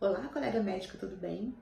Olá, colega médico, tudo bem?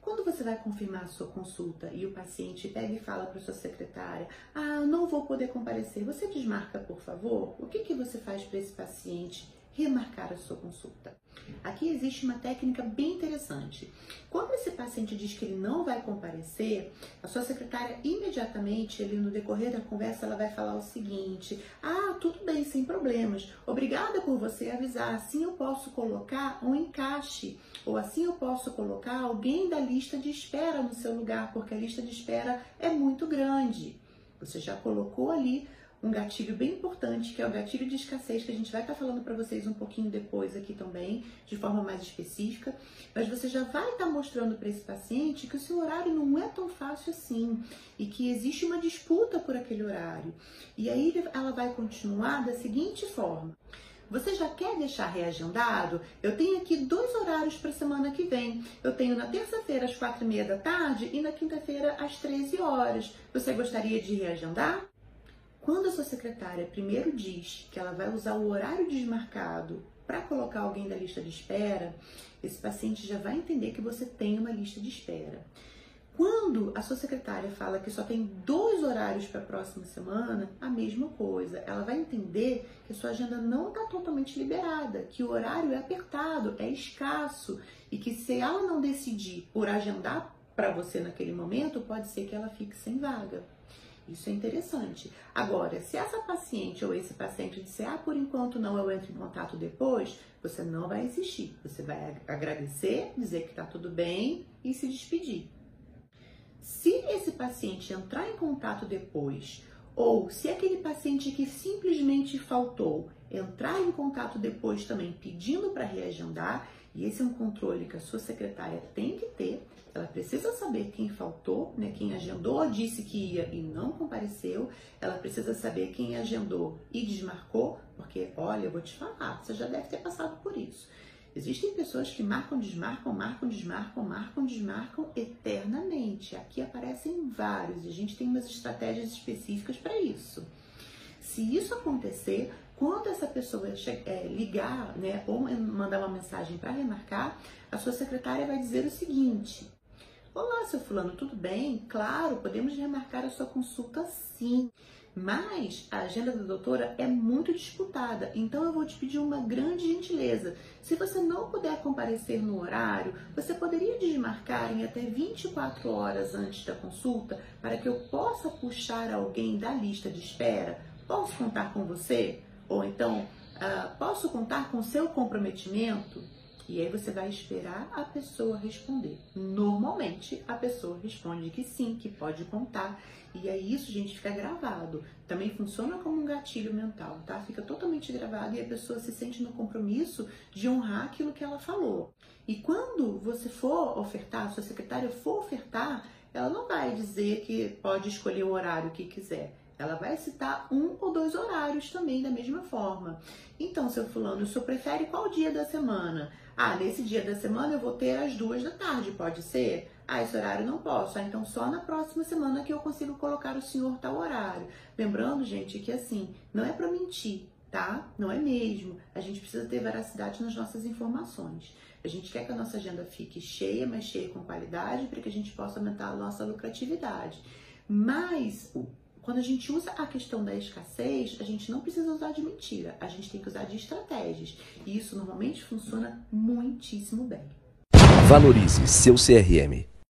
Quando você vai confirmar a sua consulta e o paciente pega e fala para sua secretária: Ah, não vou poder comparecer, você desmarca, por favor? O que, que você faz para esse paciente remarcar a sua consulta. Aqui existe uma técnica bem interessante. Quando esse paciente diz que ele não vai comparecer, a sua secretária imediatamente, ele no decorrer da conversa, ela vai falar o seguinte: "Ah, tudo bem, sem problemas. Obrigada por você avisar. Assim eu posso colocar um encaixe ou assim eu posso colocar alguém da lista de espera no seu lugar, porque a lista de espera é muito grande." Você já colocou ali um gatilho bem importante, que é o gatilho de escassez, que a gente vai estar tá falando para vocês um pouquinho depois aqui também, de forma mais específica. Mas você já vai estar tá mostrando para esse paciente que o seu horário não é tão fácil assim e que existe uma disputa por aquele horário. E aí ela vai continuar da seguinte forma. Você já quer deixar reagendado? Eu tenho aqui dois horários para semana que vem. Eu tenho na terça-feira às quatro e meia da tarde e na quinta-feira às 13 horas. Você gostaria de reagendar? Quando a sua secretária primeiro diz que ela vai usar o horário desmarcado para colocar alguém da lista de espera, esse paciente já vai entender que você tem uma lista de espera. Quando a sua secretária fala que só tem dois horários para a próxima semana, a mesma coisa. Ela vai entender que a sua agenda não está totalmente liberada, que o horário é apertado, é escasso e que se ela não decidir por agendar para você naquele momento, pode ser que ela fique sem vaga. Isso é interessante. Agora, se essa paciente ou esse paciente disser, ah, por enquanto não, eu entro em contato depois, você não vai insistir. Você vai agradecer, dizer que está tudo bem e se despedir. Se esse paciente entrar em contato depois, ou se aquele paciente que simplesmente faltou entrar em contato depois também pedindo para reagendar, e esse é um controle que a sua secretária tem que ter. Ela precisa saber quem faltou, né, quem agendou, disse que ia e não compareceu. Ela precisa saber quem agendou e desmarcou, porque olha, eu vou te falar, você já deve ter passado por isso. Existem pessoas que marcam, desmarcam, marcam, desmarcam, marcam, desmarcam eternamente. Aqui aparecem vários e a gente tem umas estratégias específicas para isso. Se isso acontecer, quando essa pessoa é, ligar né, ou mandar uma mensagem para remarcar, a sua secretária vai dizer o seguinte: Olá, seu fulano, tudo bem? Claro, podemos remarcar a sua consulta sim. Mas a agenda da doutora é muito disputada, então eu vou te pedir uma grande gentileza. Se você não puder comparecer no horário, você poderia desmarcar em até 24 horas antes da consulta para que eu possa puxar alguém da lista de espera? Posso contar com você? Ou então, uh, posso contar com seu comprometimento? E aí você vai esperar a pessoa responder. Normalmente a pessoa responde que sim, que pode contar. E aí isso, gente, fica gravado. Também funciona como um gatilho mental, tá? Fica totalmente gravado e a pessoa se sente no compromisso de honrar aquilo que ela falou. E quando você for ofertar, sua secretária for ofertar, ela não vai dizer que pode escolher o horário que quiser ela vai citar um ou dois horários também da mesma forma. Então, seu fulano, o senhor prefere qual dia da semana? Ah, nesse dia da semana eu vou ter às duas da tarde, pode ser? Ah, esse horário não posso. Ah, então só na próxima semana que eu consigo colocar o senhor tal horário. Lembrando, gente, que assim, não é para mentir, tá? Não é mesmo. A gente precisa ter veracidade nas nossas informações. A gente quer que a nossa agenda fique cheia, mas cheia com qualidade, para que a gente possa aumentar a nossa lucratividade. Mas quando a gente usa a questão da escassez, a gente não precisa usar de mentira, a gente tem que usar de estratégias. E isso normalmente funciona muitíssimo bem. Valorize seu CRM.